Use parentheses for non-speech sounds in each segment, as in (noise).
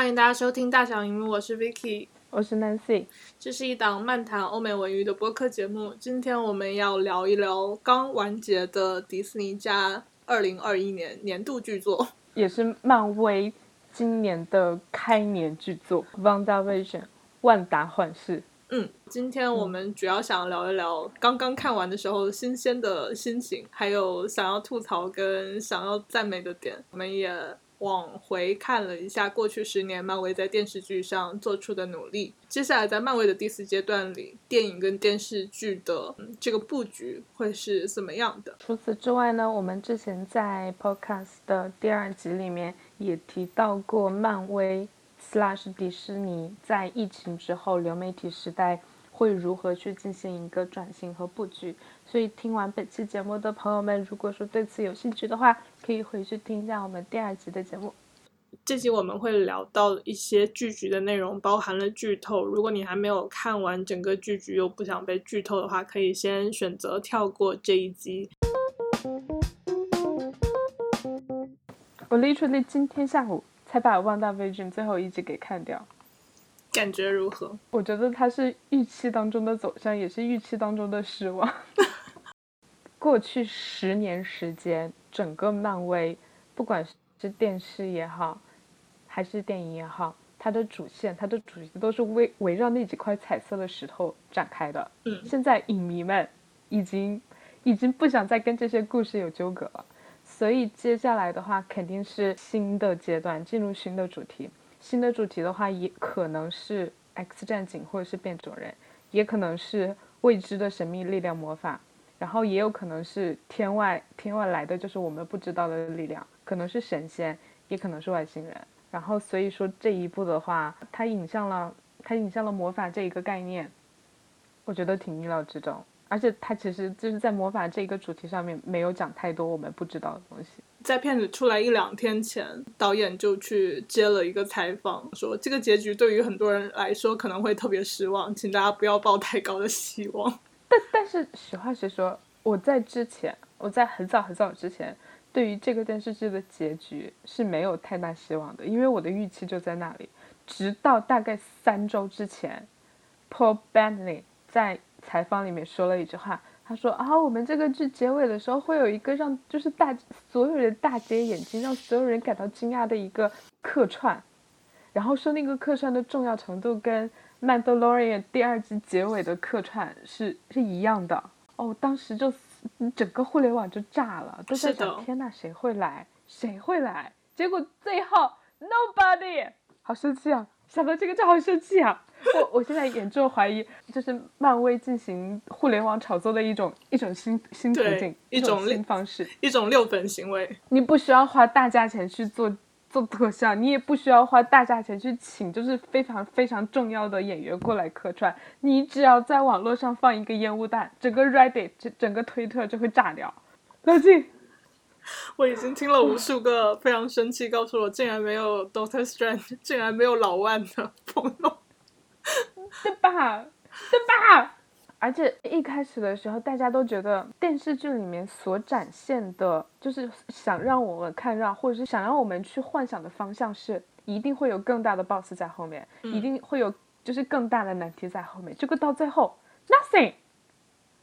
欢迎大家收听《大小荧幕》，我是 Vicky，我是 Nancy。这是一档漫谈欧美文娱的播客节目。今天我们要聊一聊刚完结的迪士尼加二零二一年年度剧作，也是漫威今年的开年剧作《WandaVision》万达幻视。嗯，今天我们主要想聊一聊刚刚看完的时候新鲜的心情，还有想要吐槽跟想要赞美的点。我们也往回看了一下过去十年漫威在电视剧上做出的努力。接下来在漫威的第四阶段里，电影跟电视剧的这个布局会是怎么样的？除此之外呢，我们之前在 Podcast 的第二集里面也提到过漫威。slash 迪士尼在疫情之后流媒体时代会如何去进行一个转型和布局？所以听完本期节目的朋友们，如果说对此有兴趣的话，可以回去听一下我们第二集的节目。这集我们会聊到一些剧集的内容，包含了剧透。如果你还没有看完整个剧集又不想被剧透的话，可以先选择跳过这一集。我 literally 今天下午。才把《旺达威俊》最后一集给看掉，感觉如何？我觉得它是预期当中的走向，也是预期当中的失望。(laughs) 过去十年时间，整个漫威，不管是电视也好，还是电影也好，它的主线、它的主题都是围围绕那几块彩色的石头展开的。嗯，现在影迷们已经已经不想再跟这些故事有纠葛了。所以接下来的话肯定是新的阶段，进入新的主题。新的主题的话，也可能是 X 战警或者是变种人，也可能是未知的神秘力量魔法，然后也有可能是天外天外来的，就是我们不知道的力量，可能是神仙，也可能是外星人。然后所以说这一步的话，它引向了它引向了魔法这一个概念，我觉得挺意料之中。而且它其实就是在魔法这一个主题上面没有讲太多我们不知道的东西。在片子出来一两天前，导演就去接了一个采访，说这个结局对于很多人来说可能会特别失望，请大家不要抱太高的希望。但但是实话实说，我在之前，我在很早很早之前，对于这个电视剧的结局是没有太大希望的，因为我的预期就在那里。直到大概三周之前，Paul Bettany 在。采访里面说了一句话，他说啊，我们这个剧结尾的时候会有一个让就是大所有人大跌眼镜，让所有人感到惊讶的一个客串，然后说那个客串的重要程度跟《曼达洛人》第二季结尾的客串是是一样的哦，当时就整个互联网就炸了，都在想天呐，谁会来？谁会来？结果最后 nobody，好生气啊！想到这个就好生气啊！(laughs) 我我现在严重怀疑，就是漫威进行互联网炒作的一种一种新新途径，一种新方式，一种六本行为。你不需要花大价钱去做做特效，你也不需要花大价钱去请就是非常非常重要的演员过来客串，你只要在网络上放一个烟雾弹，整个 Reddit 整整个推特就会炸掉。冷静。(laughs) 我已经听了无数个非常生气，告诉我竟然没有 Doctor Strange，竟然没有老万的 (laughs) 朋友。对吧？对吧？而且一开始的时候，大家都觉得电视剧里面所展现的，就是想让我们看让，或者是想让我们去幻想的方向是，一定会有更大的 boss 在后面，一定会有就是更大的难题在后面。结果到最后，nothing，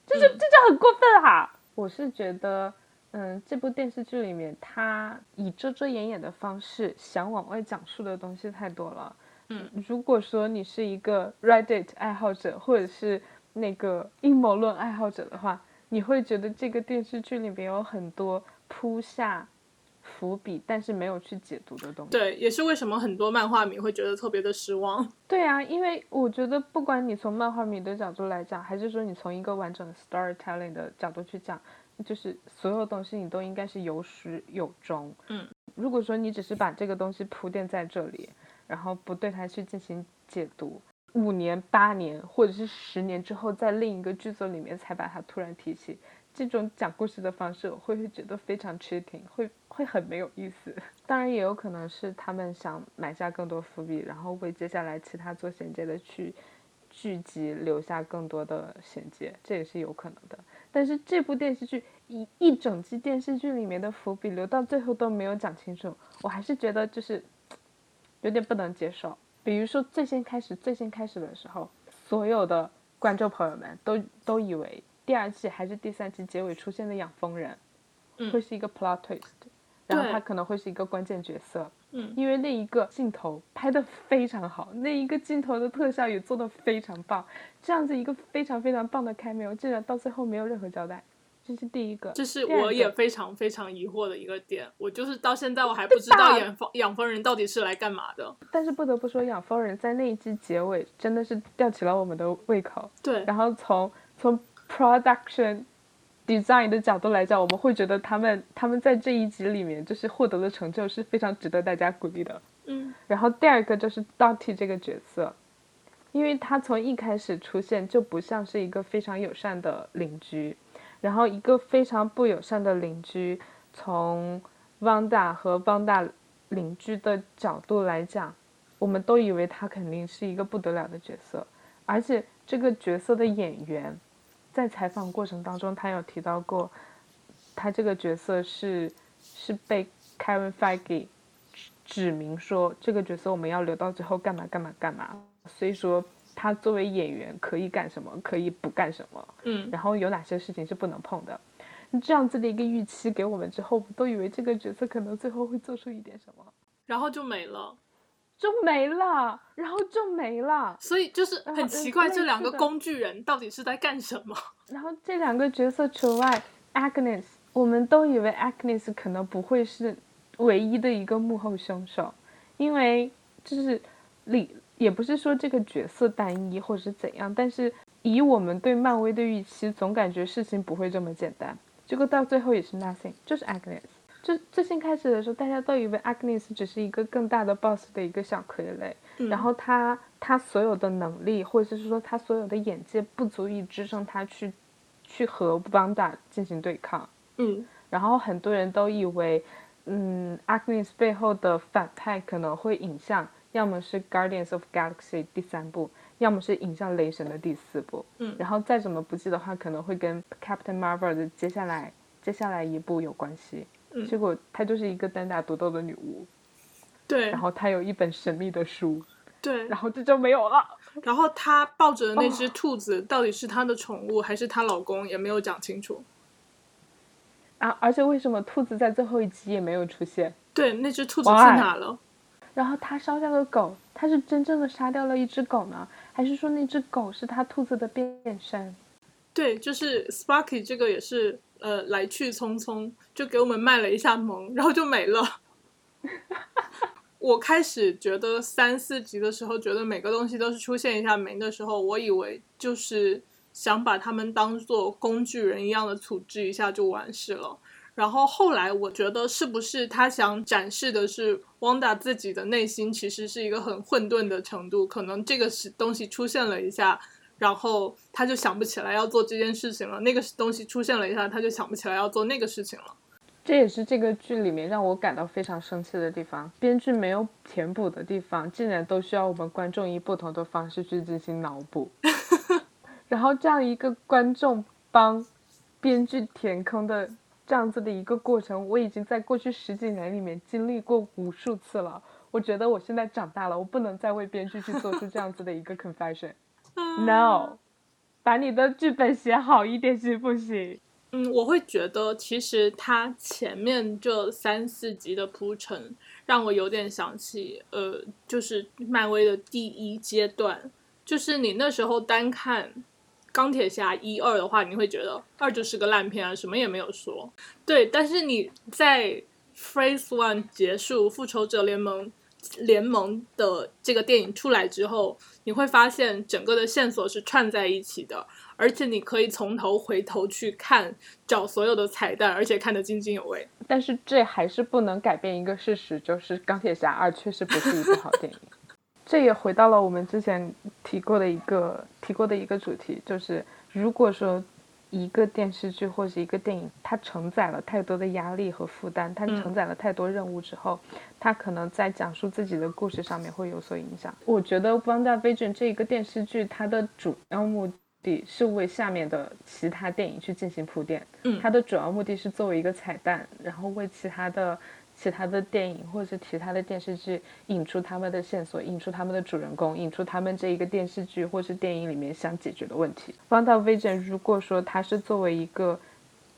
这就这就很过分哈！我是觉得，嗯，这部电视剧里面，他以遮遮掩掩的方式想往外讲述的东西太多了。嗯，如果说你是一个 Reddit 爱好者，或者是那个阴谋论爱好者的话，你会觉得这个电视剧里边有很多铺下伏笔，但是没有去解读的东西。对，也是为什么很多漫画迷会觉得特别的失望。对啊，因为我觉得不管你从漫画迷的角度来讲，还是说你从一个完整的 storytelling 的角度去讲，就是所有东西你都应该是有始有终。嗯，如果说你只是把这个东西铺垫在这里。然后不对它去进行解读，五年、八年或者是十年之后，在另一个剧作里面才把它突然提起，这种讲故事的方式，我会觉得非常 cheating，会会很没有意思。(laughs) 当然也有可能是他们想埋下更多伏笔，然后为接下来其他做衔接的去剧集留下更多的衔接，这也是有可能的。但是这部电视剧一一整季电视剧里面的伏笔留到最后都没有讲清楚，我还是觉得就是。(tsk) 有点不能接受。比如说最先开始最先开始的时候，所有的观众朋友们都都以为第二季还是第三季结尾出现的养蜂人，嗯会是一个 plot twist，然后他可能会是一个关键角色。嗯因为那一个镜头拍的非常好，那一个镜头的特效也做的非常棒，这样子一个非常非常棒的 cameo，竟然到最后没有任何交代，这是第一个。这是我也非常非常疑惑的一个点。我就是到现在我还不知道养蜂养蜂人到底是来干嘛的。但是不得不说，养蜂人在那一季结尾真的是吊起了我们的胃口。对，然后从从 production design 的角度来讲，我们会觉得他们他们在这一集里面就是获得的成就是非常值得大家鼓励的。嗯然后第二个就是 Dottie 这个角色，因为他从一开始出现就不像是一个非常友善的邻居，然后一个非常不友善的邻居，从 Vanda 和 Vanda 邻居的角度来讲，我们都以为他肯定是一个不得了的角色，而且这个角色的演员，在采访过程当中，他有提到过，他这个角色是是被 Kevin Feige 指明说这个角色我们要留到最后干嘛干嘛干嘛，所以说他作为演员可以干什么，可以不干什么，嗯，然后有哪些事情是不能碰的。这样子的一个预期给我们之后，我们都以为这个角色可能最后会做出一点什么，然后就没了。就没了，然后就没了。所以就是很奇怪，这两个工具人到底是在干什么？(laughs) 然后这两个角色除外，Agnes，我们都以为 Agnes 可能不会是唯一的一个幕后凶手，因为就是里也不是说这个角色单一或者是怎样，但是以我们对漫威的预期，总感觉事情不会这么简单。结果到最后也是 nothing，就是 Agnes。就最先开始的时候，大家都以为 Agnes 只是一个更大的 boss 的一个小傀儡，嗯然后他他所有的能力，或者是说他所有的眼界不足以支撑他去去和邦达进行对抗。嗯然后很多人都以为，嗯，Agnes 背后的反派可能会引向，要么是 Guardians of Galaxy 第三部，要么是影像雷神的第四部。嗯然后再怎么不济的话，可能会跟 Captain Marvel 的接下来接下来一部有关系。嗯结果她就是一个单打独斗的女巫，对然后她有一本神秘的书，对，然后这就没有了。(laughs) 然后她抱着的那哦只兔子到底是她的宠物还是她老公，也没有讲清楚。啊！而且为什么兔子在最后一集也没有出现？对，那只兔子去哪了？然后他烧掉的狗，他是真正的杀掉了一只狗呢，还是说那只狗是他兔子的变身？对，就是 Sparky 这个也是呃来去匆匆，就给我们卖了一下萌，然后就没了。(laughs) 我开始觉得三四集的时候，觉得每个东西都是出现一下没的时候，我以为就是想把他们当做工具人一样的处置一下就完事了。然后后来我觉得是不是他想展示的是汪达自己的内心其实是一个很混沌的程度，可能这个是东西出现了一下，然后他就想不起来要做这件事情了，那个东西出现了一下，他就想不起来要做那个事情了。这也是这个剧里面让我感到非常生气的地方，编剧没有填补的地方，竟然都需要我们观众以不同的方式去进行脑补，(laughs) 然后这样一个观众帮编剧填坑的这样子的一个过程，我已经在过去十几年里面经历过无数次了。我觉得我现在长大了，我不能再为编剧去做出这样子的一个 confession。(laughs) No，把你的剧本写好一点行不行？嗯，我会觉得其实它前面这三四集的铺陈，让我有点想起，呃，就是漫威的第一阶段，就是你那时候单看钢铁侠一二的话，你会觉得二就是个烂片啊，什么也没有说。对，但是你在 Phase One 结束复仇者联盟联盟的这个电影出来之后，你会发现整个的线索是串在一起的。而且你可以从头回头去看，找所有的彩蛋，而且看得津津有味。但是这还是不能改变一个事实，就是《钢铁侠二》确实不是一部好电影。这也回到了我们之前提过的一个提过的一个主题，就是如果说一个电视剧或者一个电影，它承载了太多的压力和负担，它承载了太多任务之后，它可能在讲述自己的故事上面会有所影响。我觉得《WandaVision》这一个电视剧，它的主要目的是为下面的其他电影去进行铺垫。嗯它的主要目的是作为一个彩蛋，然后为其他的其他的电影或者是其他的电视剧引出他们的线索，引出他们的主人公，引出他们这一个电视剧或是电影里面想解决的问题。《WandaVision》如果说它是作为一个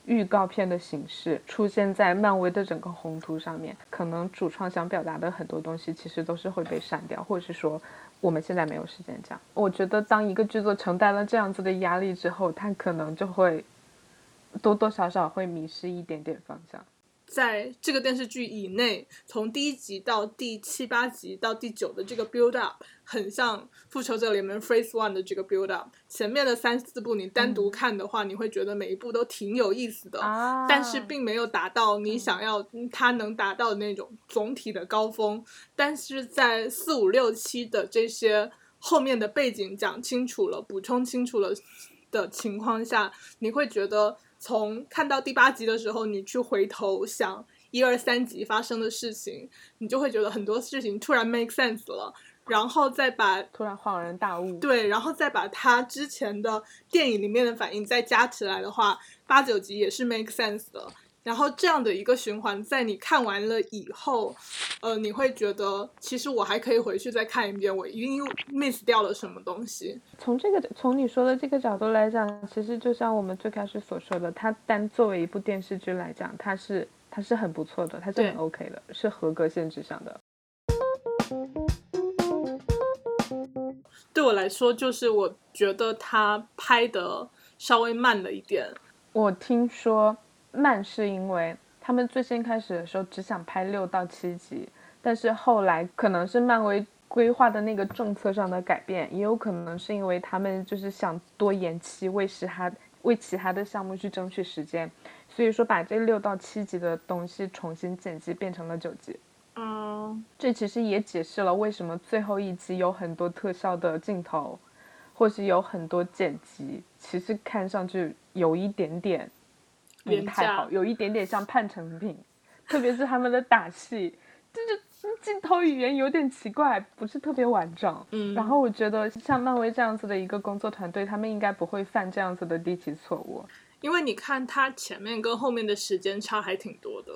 预告片的形式出现在漫威的整个宏图上面，可能主创想表达的很多东西其实都是会被删掉，或者是说我们现在没有时间讲。我觉得当一个剧作承担了这样子的压力之后，它可能就会多多少少会迷失一点点方向。在这个电视剧以内，从第一集到第七八集到第九的这个 build up，很像《复仇者联盟》Phase One 的这个 build up。前面的三四部你单独看的话，你会觉得每一部都挺有意思的，但是并没有达到你想要它能达到的那种总体的高峰。但是在四五六七的这些后面的背景讲清楚了、补充清楚了的情况下，你会觉得。从看到第八集的时候，你去回头想一二三集发生的事情，你就会觉得很多事情突然 make sense 了，然后再把突然恍然大悟，对，然后再把他之前的电影里面的反应再加起来的话，八九集也是 make sense 的。然后这样的一个循环，在你看完了以后，呃，你会觉得其实我还可以回去再看一遍，我一定 miss 掉了什么东西。从这个从你说的这个角度来讲，其实就像我们最开始所说的，它单作为一部电视剧来讲，它是它是很不错的，它是很 OK 的，是合格限制上的。对我来说，就是我觉得它拍的稍微慢了一点。我听说。慢是因为他们最先开始的时候只想拍六到七集，但是后来可能是漫威规划的那个政策上的改变，也有可能是因为他们就是想多延期，为其他为其他的项目去争取时间，所以说把这六到七集的东西重新剪辑变成了九集。嗯，这其实也解释了为什么最后一集有很多特效的镜头，或是有很多剪辑，其实看上去有一点点。不太好，有一点点像半成品，特别是他们的打戏，就是镜头语言有点奇怪，不是特别完整。嗯，然后我觉得像漫威这样子的一个工作团队，他们应该不会犯这样子的低级错误。因为你看，它前面跟后面的时间差还挺多的，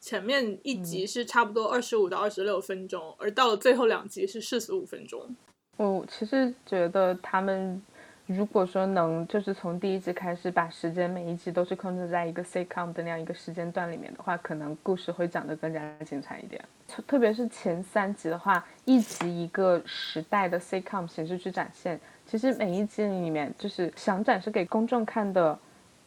前面一集是差不多二十五到二十六分钟，而到了最后两集是四十五分钟。我其实觉得他们。如果说能就是从第一集开始把时间每一集都是控制在一个 sitcom 的那样一个时间段里面的话，可能故事会讲得更加精彩一点。特别是前三集的话，一集一个时代的 sitcom 形式去展现，其实每一集里面就是想展示给公众看的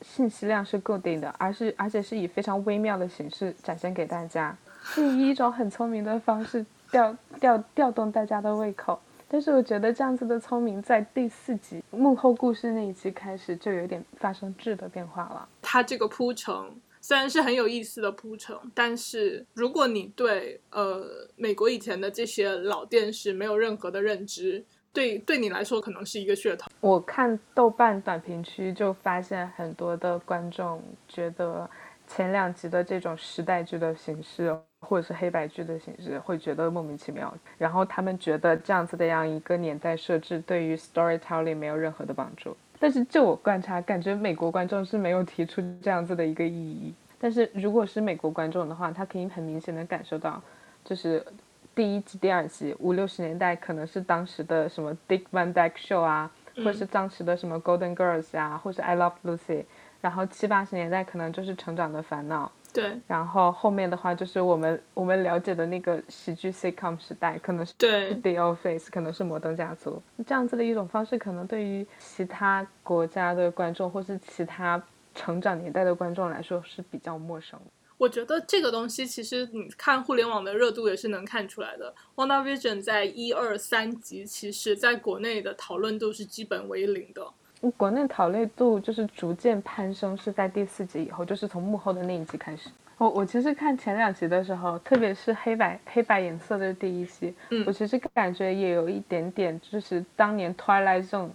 信息量是固定的，而是而且是以非常微妙的形式展现给大家，是以一种很聪明的方式调调调动大家的胃口。但是我觉得这样子的聪明，在第四集幕后故事那一集开始就有点发生质的变化了。它这个铺陈虽然是很有意思的铺陈，但是如果你对呃美国以前的这些老电视没有任何的认知，对对你来说可能是一个噱头。我看豆瓣短评区就发现很多的观众觉得前两集的这种时代剧的形式。或者是黑白剧的形式，会觉得莫名其妙。然后他们觉得这样子的样一个年代设置，对于 storytelling 没有任何的帮助。但是就我观察，感觉美国观众是没有提出这样子的一个异议。但是如果是美国观众的话，他可以很明显的感受到，就是第一集、第二集五六十年代可能是当时的什么 Dick Van Dyke Show 啊，或是当时的什么 Golden Girls 啊，或是 I Love Lucy。然后七八十年代可能就是成长的烦恼。对，然后后面的话就是我们我们了解的那个喜剧 sitcom 时代，可能是对 (laughs) The Office，可能是摩登家族这样子的一种方式，可能对于其他国家的观众或是其他成长年代的观众来说是比较陌生。我觉得这个东西其实你看互联网的热度也是能看出来的。WandaVision 在一二三集，其实在国内的讨论度是基本为零的。国内讨论度就是逐渐攀升，是在第四集以后，就是从幕后的那一集开始。我我其实看前两集的时候，特别是黑白黑白颜色的第一集，我其实感觉也有一点点，就是当年 Twilight Zone，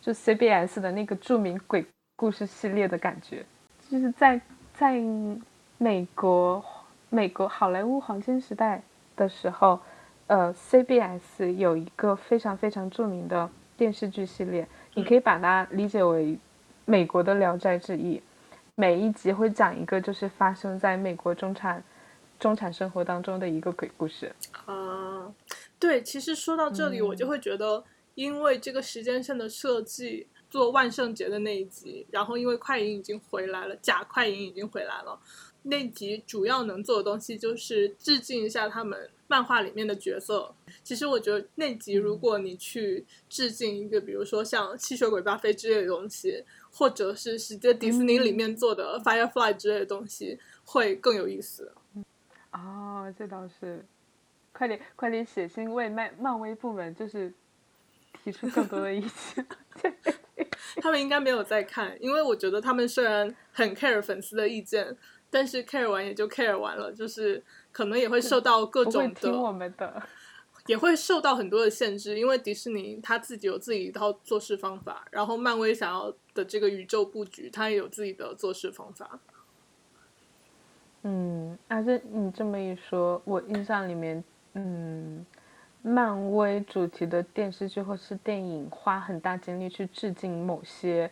就 CBS 的那个著名鬼故事系列的感觉，就是在在美国美国好莱坞黄金时代的时候，呃，CBS 有一个非常非常著名的电视剧系列。你可以把它理解为美国的《聊斋志异》，每一集会讲一个就是发生在美国中产中产生活当中的一个鬼故事。啊，对，其实说到这里，我就会觉得，因为这个时间线的设计，做万圣节的那一集，然后因为快银已经回来了，假快银已经回来了，那集主要能做的东西就是致敬一下他们漫画里面的角色。其实我觉得那集如果你去致敬一个，比如说像吸血鬼巴菲之类的东西，或者是直接迪士尼里面做的 Firefly 之类的东西，会更有意思。哦，这倒是，快点快点写信为漫漫威部门就是提出更多的意见。(laughs) 他们应该没有在看，因为我觉得他们虽然很 care 粉丝的意见，但是 care 完也就 care 完了，就是可能也会受到各种的，听我们的，也会受到很多的限制，因为迪士尼他自己有自己一套做事方法，然后漫威想要的这个宇宙布局，他也有自己的做事方法。嗯，而且你这么一说，我印象里面，嗯，漫威主题的电视剧或是电影，花很大精力去致敬某些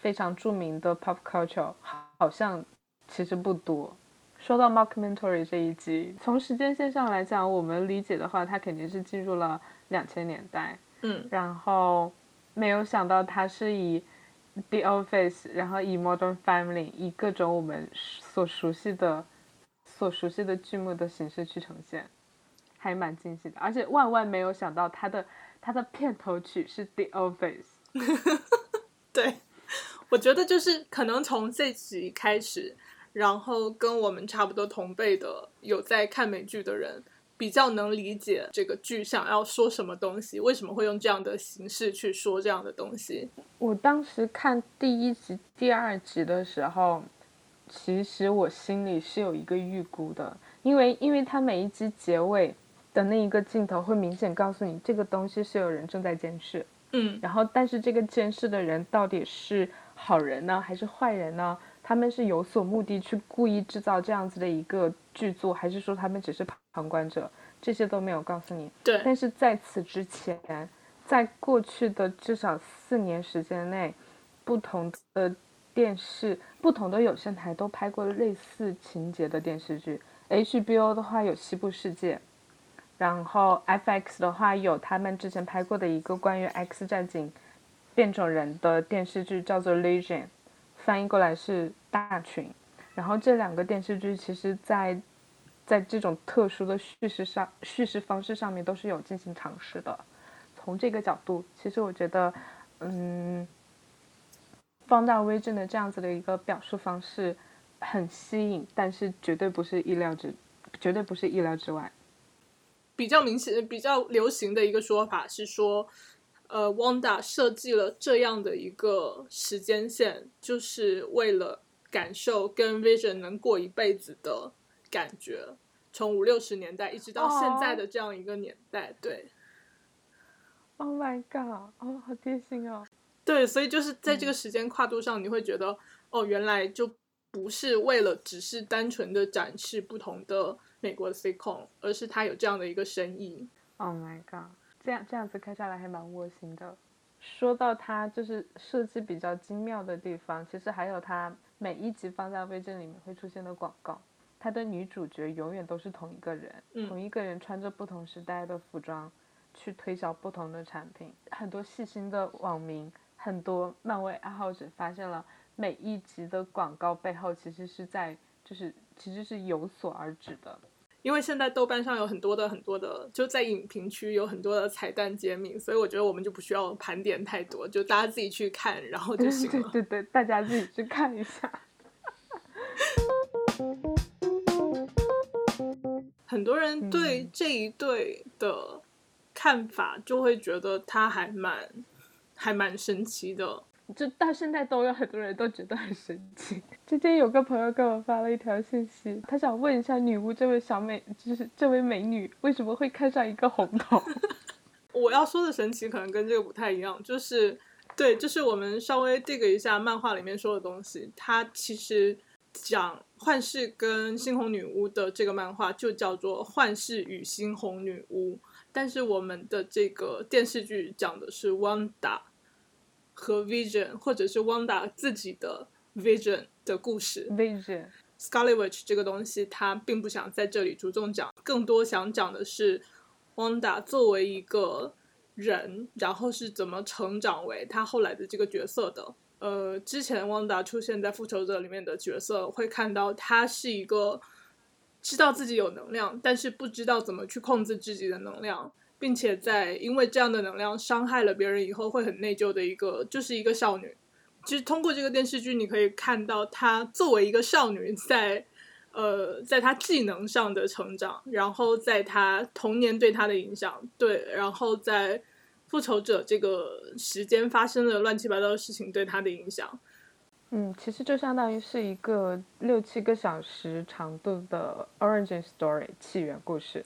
非常著名的 pop culture，好像其实不多。说到 mockumentary 这一集，从时间线上来讲，我们理解的话，它肯定是进入了两千年代。嗯，然后没有想到它是以 The Office，然后以 Modern Family，以各种我们所熟悉的。所熟悉的剧目的形式去呈现，还蛮惊喜的。而且万万没有想到，它的它的片头曲是《The Office》。(laughs) 对，我觉得就是可能从这集开始，然后跟我们差不多同辈的有在看美剧的人，比较能理解这个剧想要说什么东西，为什么会用这样的形式去说这样的东西。我当时看第一集、第二集的时候。其实我心里是有一个预估的，因为因为它每一集结尾的那一个镜头会明显告诉你这个东西是有人正在监视，嗯，然后但是这个监视的人到底是好人呢还是坏人呢？他们是有所目的去故意制造这样子的一个剧作，还是说他们只是旁观者？这些都没有告诉你。对，但是在此之前，在过去的至少四年时间内，不同的。电视不同的有线台都拍过类似情节的电视剧，HBO 的话有《西部世界》，然后 FX 的话有他们之前拍过的一个关于 X 战警变种人的电视剧，叫做《Legion》，翻译过来是大群。然后这两个电视剧其实，在在这种特殊的叙事上、叙事方式上面都是有进行尝试的。从这个角度，其实我觉得，嗯。放大微震的这样子的一个表述方式很吸引，但是绝对不是意料之，绝对不是意料之外。比较明显、比较流行的一个说法是说，呃，Wanda 设计了这样的一个时间线，就是为了感受跟 Vision 能过一辈子的感觉，从五六十年代一直到现在的这样一个年代。对。Oh my god！哦，好贴心哦。对，所以就是在这个时间跨度上，你会觉得哦，原来就不是为了只是单纯的展示不同的美国的 sitcom，而是它有这样的一个深意。Oh my god，这样这样子看下来还蛮窝心的。说到它就是设计比较精妙的地方，其实还有它每一集放在微信里面会出现的广告。它的女主角永远都是同一个人，同一个人穿着不同时代的服装去推销不同的产品。很多细心的网民。很多漫威爱好者发现了每一集的广告背后其实是在就是其实是有所而指的，因为现在豆瓣上有很多的很多的就在影评区有很多的彩蛋揭秘，所以我觉得我们就不需要盘点太多，就大家自己去看然后就行了。(laughs) 对对对，大家自己去看一下。(laughs) 很多人对这一对的看法就会觉得他还蛮。还蛮神奇的，就到现在都有很多人都觉得很神奇。最近有个朋友给我发了一条信息，他想问一下女巫这位小美，就是这位美女为什么会看上一个红头？(laughs) 我要说的神奇可能跟这个不太一样，就是对，就是我们稍微 dig 一下漫画里面说的东西，它其实讲幻视跟猩红女巫的这个漫画就叫做《幻视与猩红女巫》，但是我们的这个电视剧讲的是 Wanda。和 Vision，或者是 Wanda 自己的 Vision 的故事。Vision，Scarlet Witch 这个东西，他并不想在这里着重讲，更多想讲的是 Wanda 作为一个人，然后是怎么成长为他后来的这个角色的。呃，之前 Wanda 出现在复仇者里面的角色，会看到他是一个知道自己有能量，但是不知道怎么去控制自己的能量，并且在因为这样的能量伤害了别人以后会很内疚的一个，就是一个少女。其实通过这个电视剧，你可以看到她作为一个少女，在呃，在她技能上的成长，然后在她童年对她的影响，对，然后在。复仇者这个时间发生的乱七八糟的事情对她的影响，嗯，其实就相当于是一个六七个小时长度的 origin story 起源故事。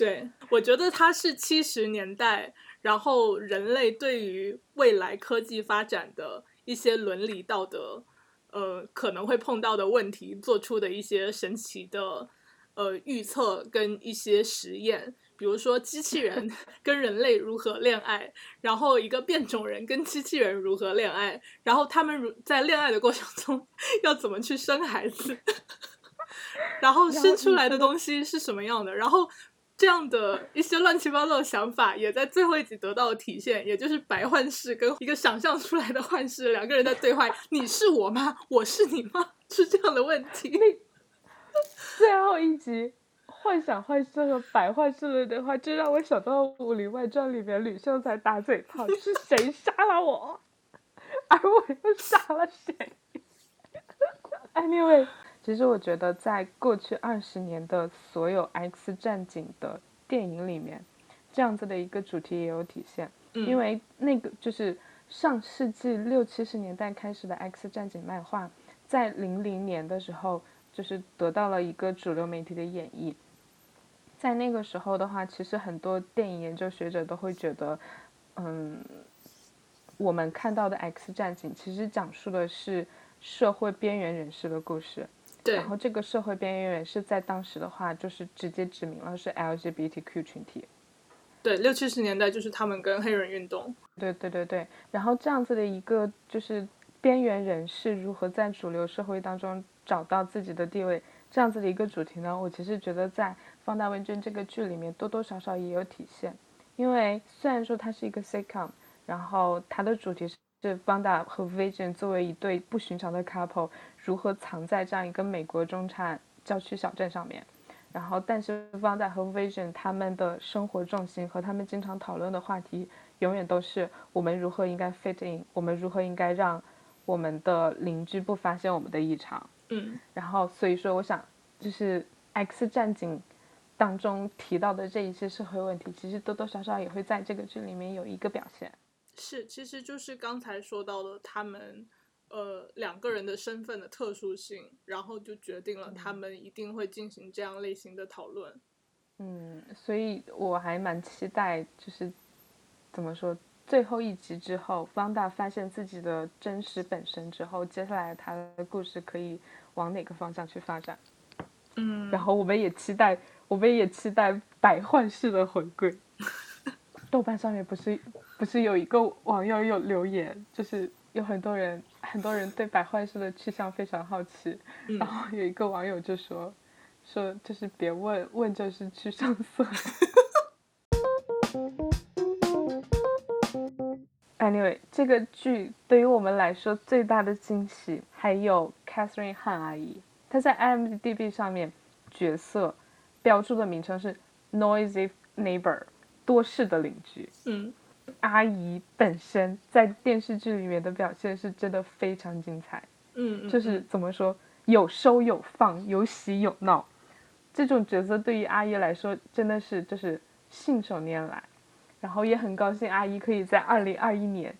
对，我觉得它是七十年代，然后人类对于未来科技发展的一些伦理道德，呃，可能会碰到的问题，做出的一些神奇的呃预测跟一些实验。比如说，机器人 (laughs) 跟人类如何恋爱，然后一个变种人跟机器人如何恋爱，然后他们如在恋爱的过程中要怎么去生孩子，(laughs) 然后生出来的东西是什么样的，然后这样的一些乱七八糟的想法也在最后一集得到了体现，也就是白幻视跟一个想象出来的幻视两个人在对话：“你是我吗？我是你吗？” (laughs) 是这样的问题。最后一集。幻想幻视和白幻视的对话，就让我想到《武林外传》里面吕秀才打嘴炮：“是谁杀了我？而 (laughs) 我又杀了谁？” (laughs) Anyway，其实我觉得在过去二十年的所有 X 战警的电影里面，这样子的一个主题也有体现。因为那个就是上世纪六七十年代开始的 X 战警漫画，在零零年的时候，就是得到了一个主流媒体的演绎。在那个时候的话，其实很多电影研究学者都会觉得，嗯，我们看到的 X 战警其实讲述的是社会边缘人士的故事。对。然后这个社会边缘人是在当时的话，就是直接指明了是 LGBTQ 群体。对，六七十年代就是他们跟黑人运动。对对对对。然后这样子的一个就是边缘人士如何在主流社会当中找到自己的地位，这样子的一个主题呢？我其实觉得在。放大文君这个剧里面多多少少也有体现，因为虽然说它是一个 sitcom，然后它的主题是方大和 Vision 作为一对不寻常的 couple 如何藏在这样一个美国中产郊区小镇上面，然后但是方大和 Vision 他们的生活重心和他们经常讨论的话题永远都是我们如何应该 fit in，我们如何应该让我们的邻居不发现我们的异常。嗯，然后所以说我想就是 X 战警。当中提到的这一些社会问题，其实多多少少也会在这个剧里面有一个表现。是，其实就是刚才说到的他们，呃，两个人的身份的特殊性，然后就决定了他们一定会进行这样类型的讨论。嗯，所以我还蛮期待，就是怎么说，最后一集之后，方大发现自己的真实本身之后，接下来他的故事可以往哪个方向去发展？嗯，然后我们也期待。我们也期待百幻式的回归。(laughs) 豆瓣上面不是不是有一个网友有留言，就是有很多人很多人对百幻式的去向非常好奇，然后有一个网友就说说就是别问问就是去上色。Anyway，这个剧对于我们来说最大的惊喜还有 Catherine 汉阿姨，她在 IMDB 上面角色。标注的名称是 noisy neighbor，多事的邻居。嗯，阿姨本身在电视剧里面的表现是真的非常精彩。嗯，就是怎么说，有收有放，有喜有闹，这种角色对于阿姨来说真的是就是信手拈来。然后也很高兴阿姨可以在二零二一年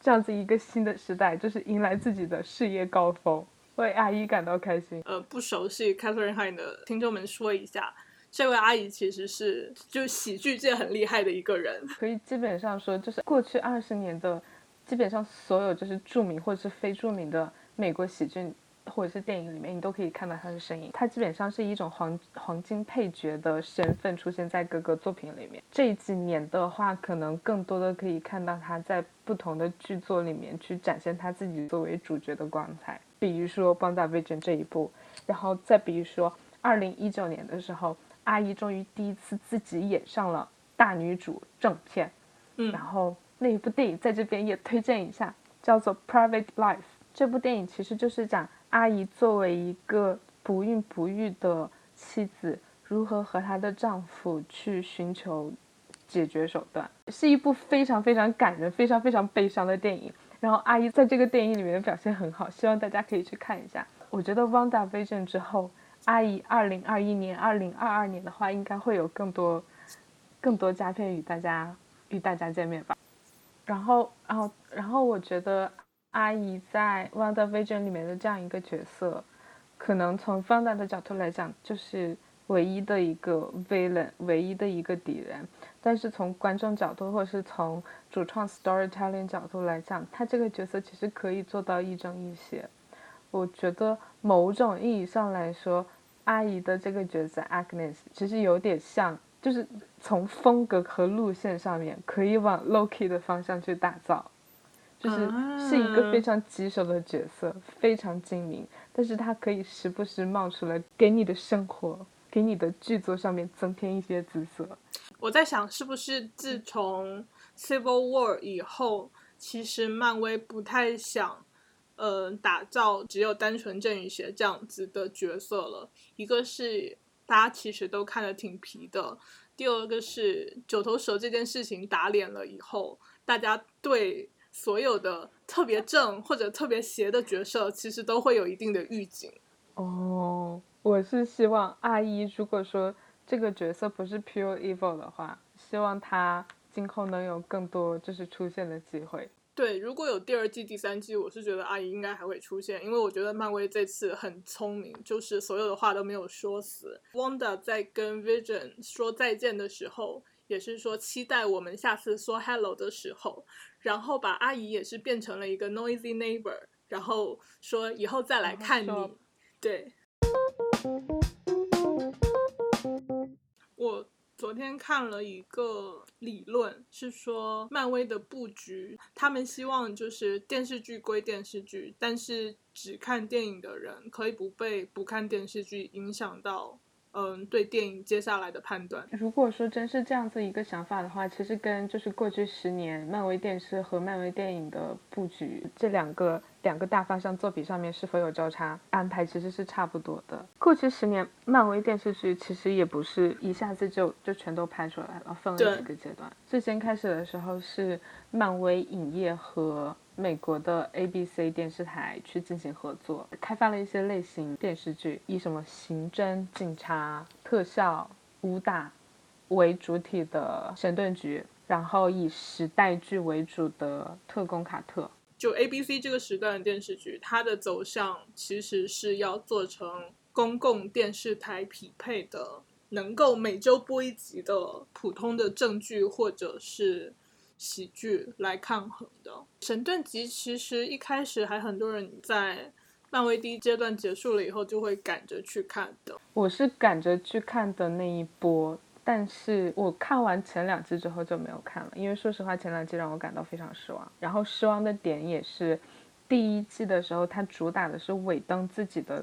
这样子一个新的时代，就是迎来自己的事业高峰。为阿姨感到开心。呃，不熟悉 Catherine 的听众们说一下，这位阿姨其实是就喜剧界很厉害的一个人。可以基本上说，就是过去二十年的基本上所有就是著名或者是非著名的美国喜剧或者是电影里面，你都可以看到他的身影。他基本上是一种黄黄金配角的身份出现在各个作品里面。这几年的话，可能更多的可以看到他在不同的剧作里面去展现他自己作为主角的光彩。比如说《邦达维 n 这一部，然后再比如说二零一九年的时候，阿姨终于第一次自己演上了大女主正片。嗯，然后那一部电影在这边也推荐一下，叫做《Private Life》。这部电影其实就是讲阿姨作为一个不孕不育的妻子，如何和她的丈夫去寻求解决手段，是一部非常非常感人、非常非常悲伤的电影。然后阿姨在这个电影里面的表现很好，希望大家可以去看一下。我觉得《Wanda Vision》之后，阿姨二零二一年、二零二二年的话，应该会有更多、更多佳片与大家与大家见面吧。然后，然后，然后我觉得。阿姨在《Wonder Vision》里面的这样一个角色，可能从放大的角度来讲，就是唯一的一个 villain，唯一的一个敌人。但是从观众角度，或是从主创 storytelling 角度来讲，他这个角色其实可以做到亦正亦邪。我觉得某种意义上来说，阿姨的这个角色 Agnes 其实有点像，就是从风格和路线上面可以往 Loki 的方向去打造。就是是一个非常棘手的角色，非常精明，但是他可以时不时冒出来，给你的生活，给你的剧作上面增添一些紫色。我在想，是不是自从 Civil War 以后，其实漫威不太想，呃，打造只有单纯正义邪这样子的角色了。一个是大家其实都看得挺皮的，第二个是九头蛇这件事情打脸了以后，大家对。所有的特别正或者特别邪的角色，其实都会有一定的预警。哦，我是希望阿一，如果说这个角色不是 pure evil 的话，希望他今后能有更多就是出现的机会。对，如果有第二季、第三季，我是觉得阿姨应该还会出现，因为我觉得漫威这次很聪明，就是所有的话都没有说死。Wanda 在跟 Vision 说再见的时候。也是说期待我们下次说 hello 的时候，然后把阿姨也是变成了一个 noisy neighbor，然后说以后再来看你。对，昨天看了一个理论，是说漫威的布局，他们希望就是电视剧归电视剧，但是只看电影的人可以不被不看电视剧影响到。嗯，对电影接下来的判断。如果说真是这样子一个想法的话，其实跟就是过去十年漫威电视和漫威电影的布局这两个两个大方向作品上面是否有交叉安排，其实是差不多的。过去十年漫威电视剧其实也不是一下子就就全都拍出来了，分了几个阶段。最先开始的时候是漫威影业和。美国的 ABC 电视台去进行合作，开发了一些类型电视剧，以什么刑侦、警察、特效、武打为主体的神盾局，然后以时代剧为主的特工卡特。就 ABC 这个时段的电视剧，它的走向其实是要做成公共电视台匹配的，能够每周播一集的普通的正剧，或者是。喜剧来抗衡的《神盾局》其实一开始还很多人在漫威第一阶段结束了以后就会赶着去看的。我是赶着去看的那一波，但是我看完前两季之后就没有看了，因为说实话前两季让我感到非常失望。然后失望的点也是，第一季的时候它主打的是尾灯自己的。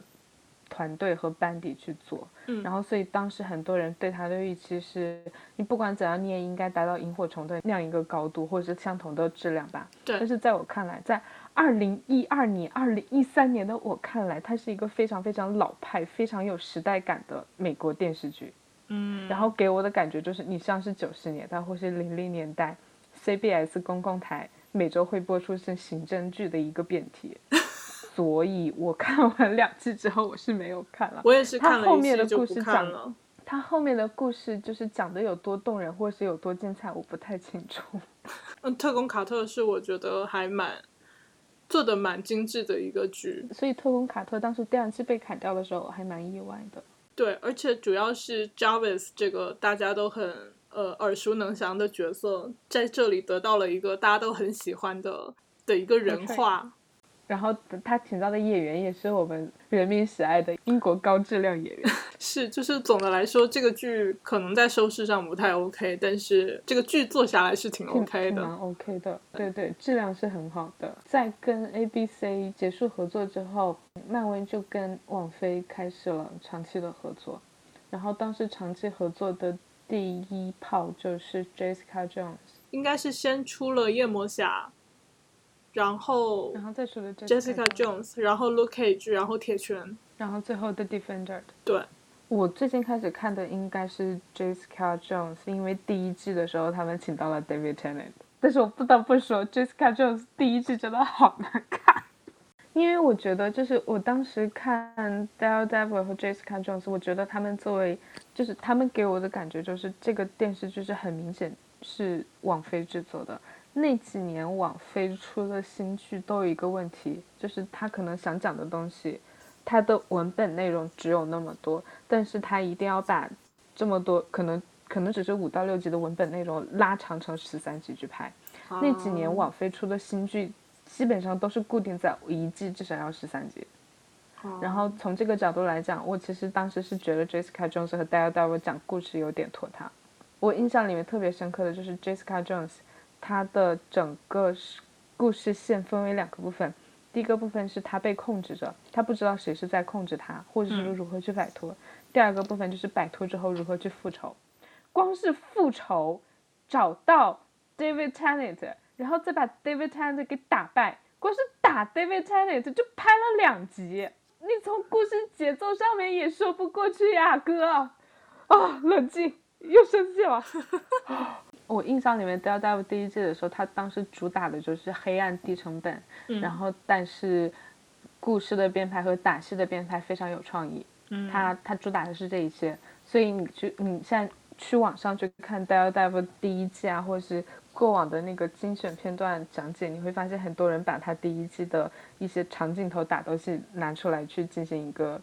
团队和班底去做，嗯，然后所以当时很多人对他的预期是，你不管怎样，你也应该达到萤火虫的那样一个高度，或者是相同的质量吧。对。但是在我看来，在二零一二年、二零一三年的我看来，它是一个非常非常老派、非常有时代感的美国电视剧。嗯。然后给我的感觉就是，你像是九十年代或是零零年代，CBS 公共台每周会播出是刑侦剧的一个变体。(laughs) 所以我看完两季之后，我是没有看了。我也是看了后面的故事讲了。他后面的故事就是讲的有多动人，或是有多精彩，我不太清楚。(laughs) 嗯，特工卡特是我觉得还蛮做的蛮精致的一个剧。所以特工卡特当时第二季被砍掉的时候，我还蛮意外的。对，而且主要是 Jarvis 这个大家都很呃耳熟能详的角色，在这里得到了一个大家都很喜欢的的一个人化。然后他请到的演员也是我们人民喜爱的英国高质量演员。(laughs) 是，就是总的来说，这个剧可能在收视上不太 OK，但是这个剧做下来是挺 OK 的，蛮 OK 的。对对，质量是很好的。在跟 ABC 结束合作之后，漫威就跟网飞开始了长期的合作。然后当时长期合作的第一炮就是 Jessica Jones，应该是先出了夜魔侠。然后，然后再说的 Jessica Jones，然后 Luke Cage，然后铁拳，然后最后的 Defender。对，我最近开始看的应该是 Jessica Jones，因为第一季的时候他们请到了 David Tennant，但是我不得不说 Jessica Jones 第一季真的好难看，因为我觉得就是我当时看 Daredevil 和 Jessica Jones，我觉得他们作为就是他们给我的感觉就是这个电视剧是很明显是网飞制作的。那几年网飞出的新剧都有一个问题，就是他可能想讲的东西，他的文本内容只有那么多，但是他一定要把这么多可能可能只是五到六集的文本内容拉长成十三集去拍。那几年网飞出的新剧基本上都是固定在一季至少要十三集。然后从这个角度来讲，我其实当时是觉得 Jessica Jones 和 Daredevil 讲故事有点拖沓。我印象里面特别深刻的就是 Jessica Jones。他的整个故事线分为两个部分，第一个部分是他被控制着，他不知道谁是在控制他，或者是如何去摆脱；第二个部分就是摆脱之后如何去复仇。光是复仇，找到 David Tennant，然后再把 David Tennant 给打败，光是打 David Tennant 就拍了两集，你从故事节奏上面也说不过去呀，哥！啊，冷静，又生气了。(laughs) 我印象里面，《Daredevil》第一季的时候，他当时主打的就是黑暗低成本，然后但是故事的编排和打戏的编排非常有创意。嗯，他他主打的是这一些，所以你去你现在去网上去看《Daredevil》第一季啊，或者是过往的那个精选片段讲解，你会发现很多人把他第一季的一些长镜头打斗戏拿出来去进行一个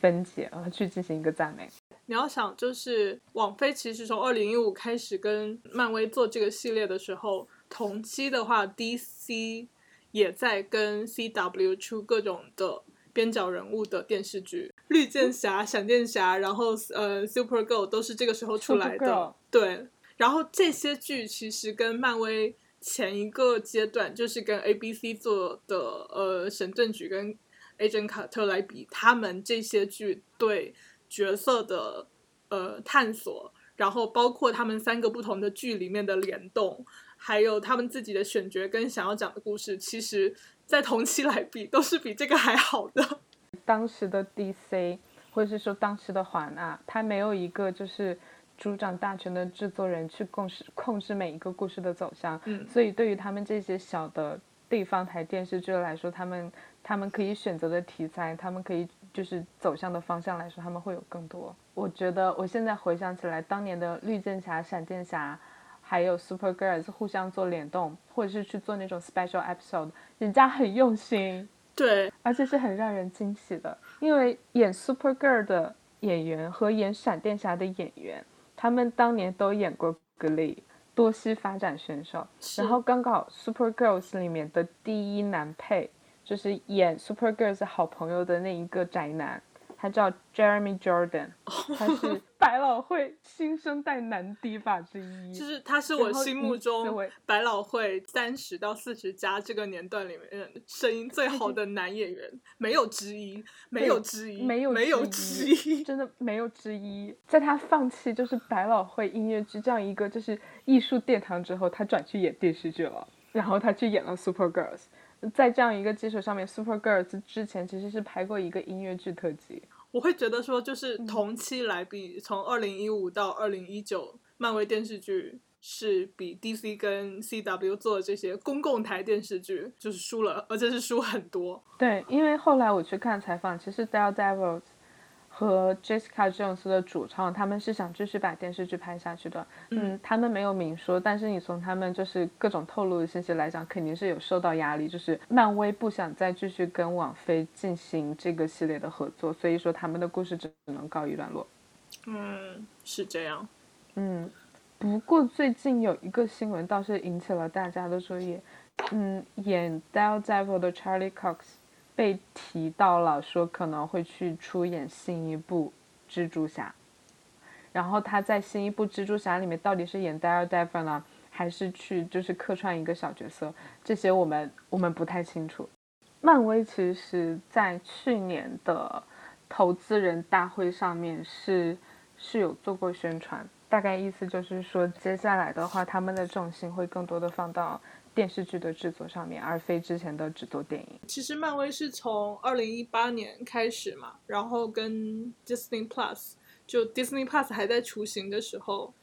分解，然后去进行一个赞美。你要想，就是网飞其实从二零一五开始跟漫威做这个系列的时候，同期的话，DC 也在跟 CW 出各种的边角人物的电视剧，绿箭侠、闪电侠，然后呃，Super Girl 都是这个时候出来的。对，然后这些剧其实跟漫威前一个阶段，就是跟 ABC 做的呃神盾局跟 Agent 卡特来比，他们这些剧对。角色的呃探索，然后包括他们三个不同的剧里面的联动，还有他们自己的选角跟想要讲的故事，其实，在同期来比，都是比这个还好的。(laughs) 当时的 DC，或者是说当时的华纳，他没有一个就是主掌大权的制作人去控制控制每一个故事的走向，嗯，所以对于他们这些小的地方台电视剧来说，他们他们可以选择的题材，他们可以。就是走向的方向来说，他们会有更多。我觉得我现在回想起来，当年的绿箭侠、闪电侠，还有 Super Girls 互相做联动，或者是去做那种 special episode，人家很用心，(laughs) 对，而且是很让人惊喜的。因为演 Super Girl 的演员和演闪电侠的演员，他们当年都演过 Glee，多栖发展选手。然后刚好 Super Girls 里面的第一男配。就是演 Super Girls 好朋友的那一个宅男，他叫 Jeremy Jordan，他是 (laughs) 百老汇新生代男低吧之一。就是他是我心目中百老汇三十到四十加这个年段里面声音最好的男演员，没有之一，没有之一，没有没有之一，真的没有之一。在他放弃就是百老汇音乐剧这样一个就是艺术殿堂之后，他转去演电视剧了，然后他去演了 Super Girls。在这样一个基础上面，Super Girls 之前其实是拍过一个音乐剧特辑。我会觉得说，就是同期来比，从二零一五到二零一九，漫威电视剧是比 DC 跟 CW 做的这些公共台电视剧就是输了，而且是输很多。对，因为后来我去看采访，其实 Daredevil。和 Jessica Jones 的主唱，他们是想继续把电视剧拍下去的。嗯，他们没有明说，但是你从他们就是各种透露的信息来讲，肯定是有受到压力。就是漫威不想再继续跟网飞进行这个系列的合作，所以说他们的故事只能告一段落。嗯，是这样。嗯，不过最近有一个新闻倒是引起了大家的注意，嗯，演 Daredevil 的 Charlie Cox 被提到了，说可能会去出演新一部蜘蛛侠。然后他在新一部蜘蛛侠里面到底是演戴尔戴夫呢，还是去就是客串一个小角色？这些我们我们不太清楚。漫威其实在去年的投资人大会上面是是有做过宣传，大概意思就是说，接下来的话，他们的重心会更多的放到电视剧的制作上面，而非之前的只做电影。其实漫威是从二零一八年开始嘛，然后跟 Disney Plus，就 Disney Plus 还在雏形的时候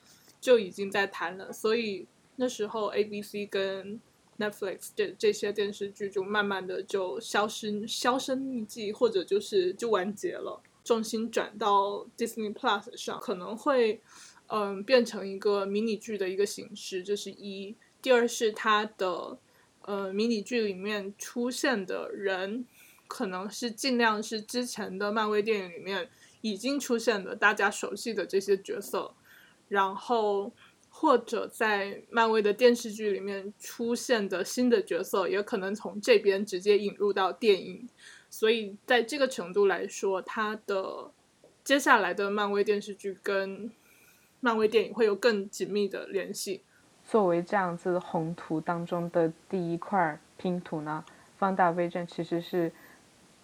就已经在谈了，所以那时候 ABC 跟 Netflix 这这些电视剧就慢慢的就消失、销声匿迹，或者就是就完结了，重心转到 Disney Plus 上，可能会嗯变成一个迷你剧的一个形式，这是一。第二是它的呃迷你剧里面出现的人，可能是尽量是之前的漫威电影里面已经出现的大家熟悉的这些角色，然后。或者在漫威的电视剧里面出现的新的角色，也可能从这边直接引入到电影，所以在这个程度来说，它的接下来的漫威电视剧跟漫威电影会有更紧密的联系。作为这样子宏图当中的第一块拼图呢，《方大威震》其实是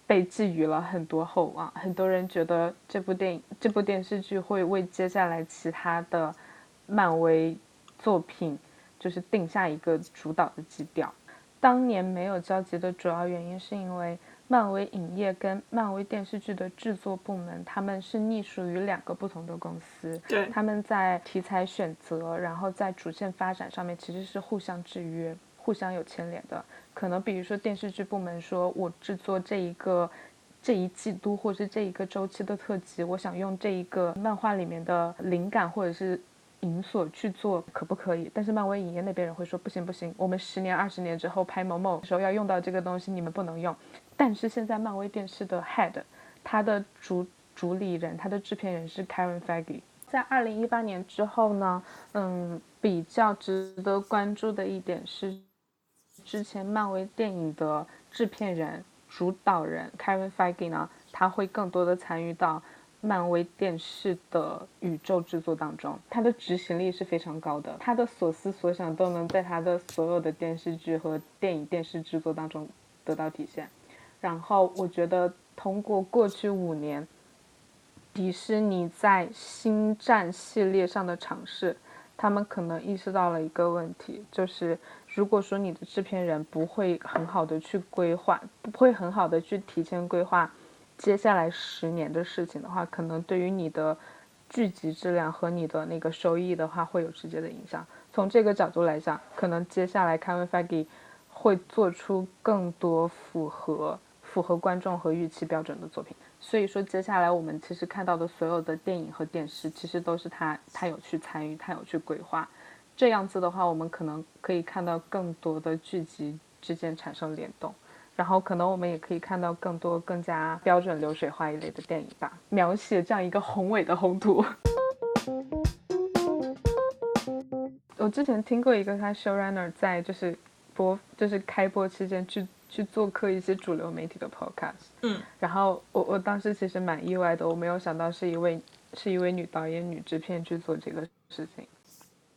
被寄予了很多厚望，很多人觉得这部电影、这部电视剧会为接下来其他的。漫威作品就是定下一个主导的基调。当年没有交集的主要原因是因为漫威影业跟漫威电视剧的制作部门，他们是隶属于两个不同的公司。对，他们在题材选择，然后在主线发展上面其实是互相制约、互相有牵连的。可能比如说电视剧部门说，我制作这一个这一季度或是这一个周期的特辑，我想用这一个漫画里面的灵感或者是。银锁去做可不可以？但是漫威影业那边人会说不行不行，我们十年二十年之后拍某某时候要用到这个东西，你们不能用。但是现在漫威电视的 head，他的主主理人，他的制片人是 Kevin Feige。在二零一八年之后呢，嗯，比较值得关注的一点是，之前漫威电影的制片人、主导人 Kevin Feige 呢，他会更多的参与到。漫威电视的宇宙制作当中，他的执行力是非常高的，他的所思所想都能在他的所有的电视剧和电影电视制作当中得到体现。然后，我觉得通过过去五年，迪士尼在星战系列上的尝试，他们可能意识到了一个问题，就是如果说你的制片人不会很好的去规划，不会很好的去提前规划。接下来十年的事情的话，可能对于你的剧集质量和你的那个收益的话，会有直接的影响。从这个角度来讲，可能接下来 Kevin Feige 会做出更多符合符合观众和预期标准的作品。所以说，接下来我们其实看到的所有的电影和电视，其实都是他他有去参与，他有去规划。这样子的话，我们可能可以看到更多的剧集之间产生联动。然后可能我们也可以看到更多更加标准流水化一类的电影吧，描写这样一个宏伟的宏图。(laughs) 我之前听过一个他 showrunner 在就是播就是开播期间去去做客一些主流媒体的 podcast，嗯，然后我我当时其实蛮意外的，我没有想到是一位是一位女导演女制片去做这个事情。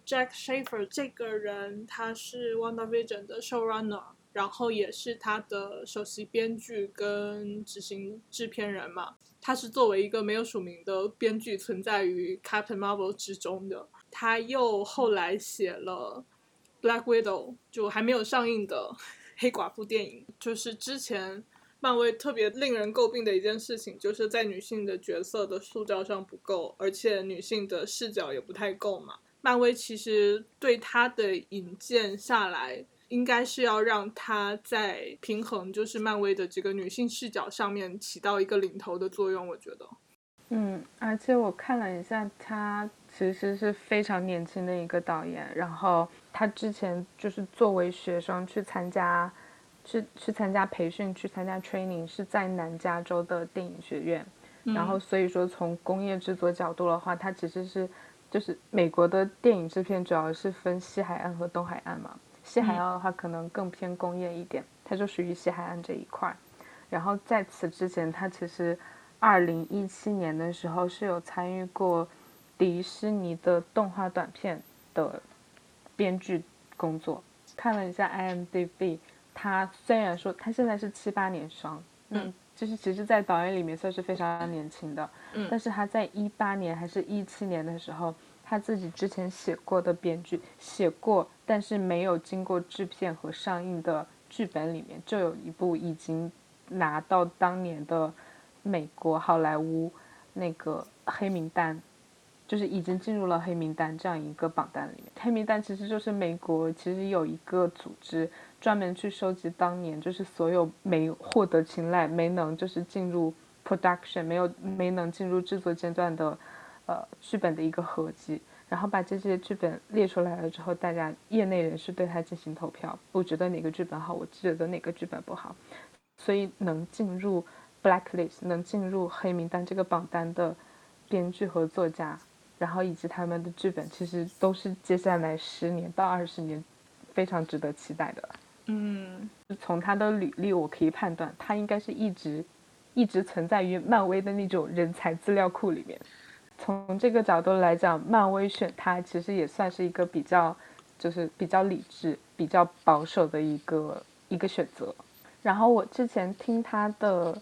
Jack Schaefer 这个人他是 WandaVision 的 showrunner。然后也是他的首席编剧跟执行制片人嘛，他是作为一个没有署名的编剧存在于 Captain Marvel 之中的。他又后来写了 Black Widow，就还没有上映的 (laughs) 黑寡妇电影。就是之前漫威特别令人诟病的一件事情，就是在女性的角色的塑造上不够，而且女性的视角也不太够嘛。漫威其实对他的引荐下来。应该是要让他在平衡，就是漫威的这个女性视角上面起到一个领头的作用。我觉得，嗯，而且我看了一下，他其实是非常年轻的一个导演。然后他之前就是作为学生去参加，去去参加培训，去参加 training，是在南加州的电影学院。然后所以说，从工业制作角度的话，它其实是就是美国的电影制片主要是分西海岸和东海岸嘛。西海岸的话可能更偏工业一点，它就属于西海岸这一块。然后在此之前，他其实二零一七年的时候是有参与过迪士尼的动画短片的编剧工作。看了一下 IMDB，他虽然说他现在是七八年生，嗯，就是其实，在导演里面算是非常年轻的，嗯，但是他在一八年还是一七年的时候，他自己之前写过的编剧写过，但是没有经过制片和上映的剧本里面，就有一部已经拿到当年的美国好莱坞那个黑名单。就是已经进入了黑名单这样一个榜单里面。黑名单其实就是美国其实有一个组织专门去收集当年就是所有没获得青睐、没能就是进入 production、没有没能进入制作阶段的呃剧本的一个合集，然后把这些剧本列出来了之后，大家业内人士对它进行投票，我觉得哪个剧本好，我觉得哪个剧本不好，所以能进入 blacklist、能进入黑名单这个榜单的编剧和作家。然后以及他们的剧本，其实都是接下来十年到二十年非常值得期待的。嗯，从他的履历我可以判断，他应该是一直一直存在于漫威的那种人才资料库里面。从这个角度来讲，漫威选他其实也算是一个比较就是比较理智、比较保守的一个一个选择。然后我之前听他的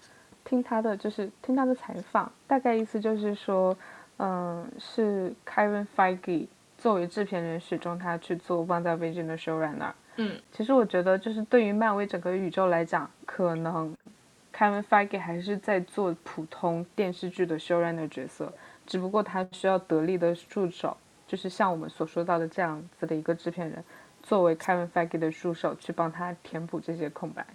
听他的就是听他的采访，大概意思就是说。嗯，是 Kevin Feige 作为制片人始终他去做《WandaVision》的 showrunner。嗯，其实我觉得就是对于漫威整个宇宙来讲，可能 Kevin Feige 还是在做普通电视剧的 showrunner 角色，只不过他需要得力的助手，就是像我们所说到的这样子的一个制片人，作为 Kevin Feige 的助手去帮他填补这些空白。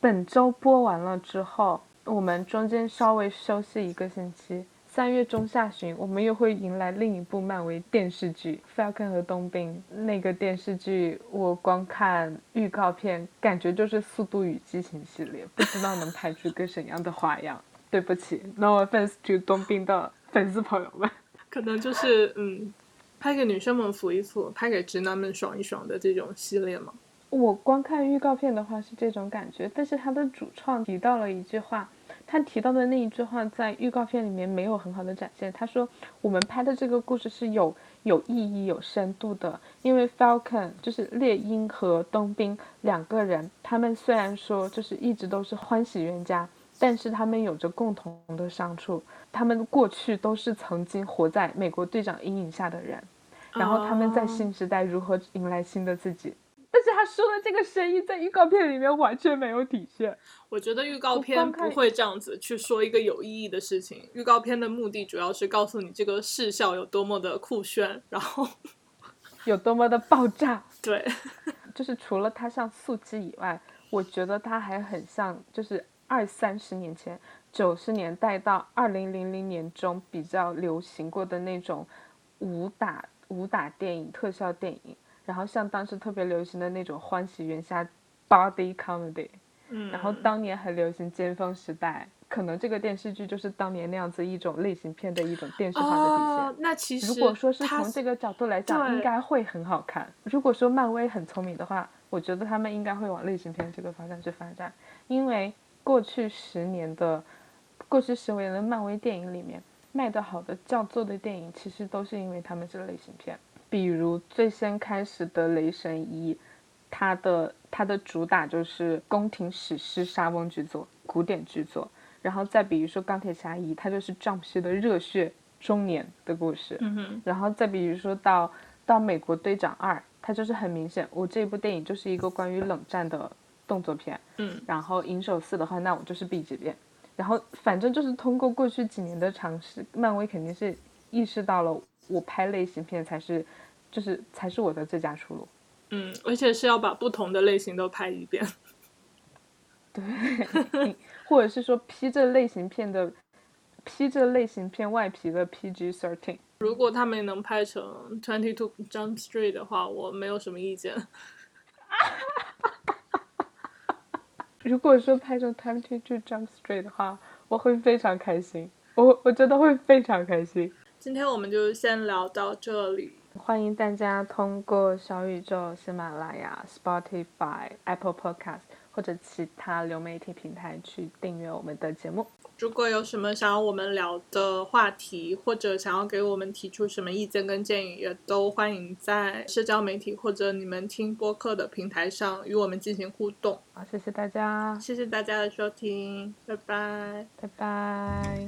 本周播完了之后。我们中间稍微休息一个星期，三月中下旬，我们又会迎来另一部漫威电视剧《Falcon 和冬兵》。那个电视剧，我光看预告片，感觉就是《速度与激情》系列，不知道能拍出个什么样的花样。对不起，No offense to 冬兵的粉丝朋友们，(laughs) 可能就是嗯，拍给女生们抚一抚，拍给直男们爽一爽的这种系列嘛。我光看预告片的话是这种感觉，但是他的主创提到了一句话，他提到的那一句话在预告片里面没有很好的展现。他说我们拍的这个故事是有有意义、有深度的，因为 Falcon 就是猎鹰和冬兵两个人，他们虽然说就是一直都是欢喜冤家，但是他们有着共同的伤处，他们过去都是曾经活在美国队长阴影下的人，然后他们在新时代如何迎来新的自己。但是他说的这个声音在预告片里面完全没有体现。我觉得预告片不会这样子去说一个有意义的事情。预告片的目的主要是告诉你这个视效有多么的酷炫，然后 (laughs) 有多么的爆炸。对，(laughs) 就是除了它像素鸡以外，我觉得它还很像，就是二三十年前九十年代到二零零零年中比较流行过的那种武打武打电影、特效电影。然后像当时特别流行的那种欢喜冤家 body comedy，嗯，然后当年很流行尖峰时代，可能这个电视剧就是当年那样子一种类型片的一种电视化的体现。那其实如果说是从这个角度来讲，应该会很好看。如果说漫威很聪明的话，我觉得他们应该会往类型片这个方向去发展，因为过去十年的过去十年的漫威电影里面卖得好的叫座的电影，其实都是因为他们是类型片。比如最先开始的《雷神一》，它的它的主打就是宫廷史诗、莎翁剧作、古典剧作。然后再比如说《钢铁侠一》，它就是 Jump 系的热血中年的故事。嗯哼。然后再比如说到到《美国队长二》，它就是很明显，我这部电影就是一个关于冷战的动作片。嗯。然后《银手四》的话，那我就是 B 级片。然后反正就是通过过去几年的尝试，漫威肯定是意识到了，我拍类型片才是。就是才是我的最佳出路，嗯，而且是要把不同的类型都拍一遍，(laughs) 对，或者是说披着类型片的，披着类型片外皮的 PG thirteen。如果他们能拍成 Twenty Two Jump Street 的话，我没有什么意见。(laughs) 如果说拍成 Twenty Two Jump Street 的话，我会非常开心，我我真的会非常开心。今天我们就先聊到这里。欢迎大家通过小宇宙、喜马拉雅、Spotify、Apple Podcast 或者其他流媒体平台去订阅我们的节目。如果有什么想要我们聊的话题，或者想要给我们提出什么意见跟建议，也都欢迎在社交媒体或者你们听播客的平台上与我们进行互动。好，谢谢大家，谢谢大家的收听，拜拜。拜拜。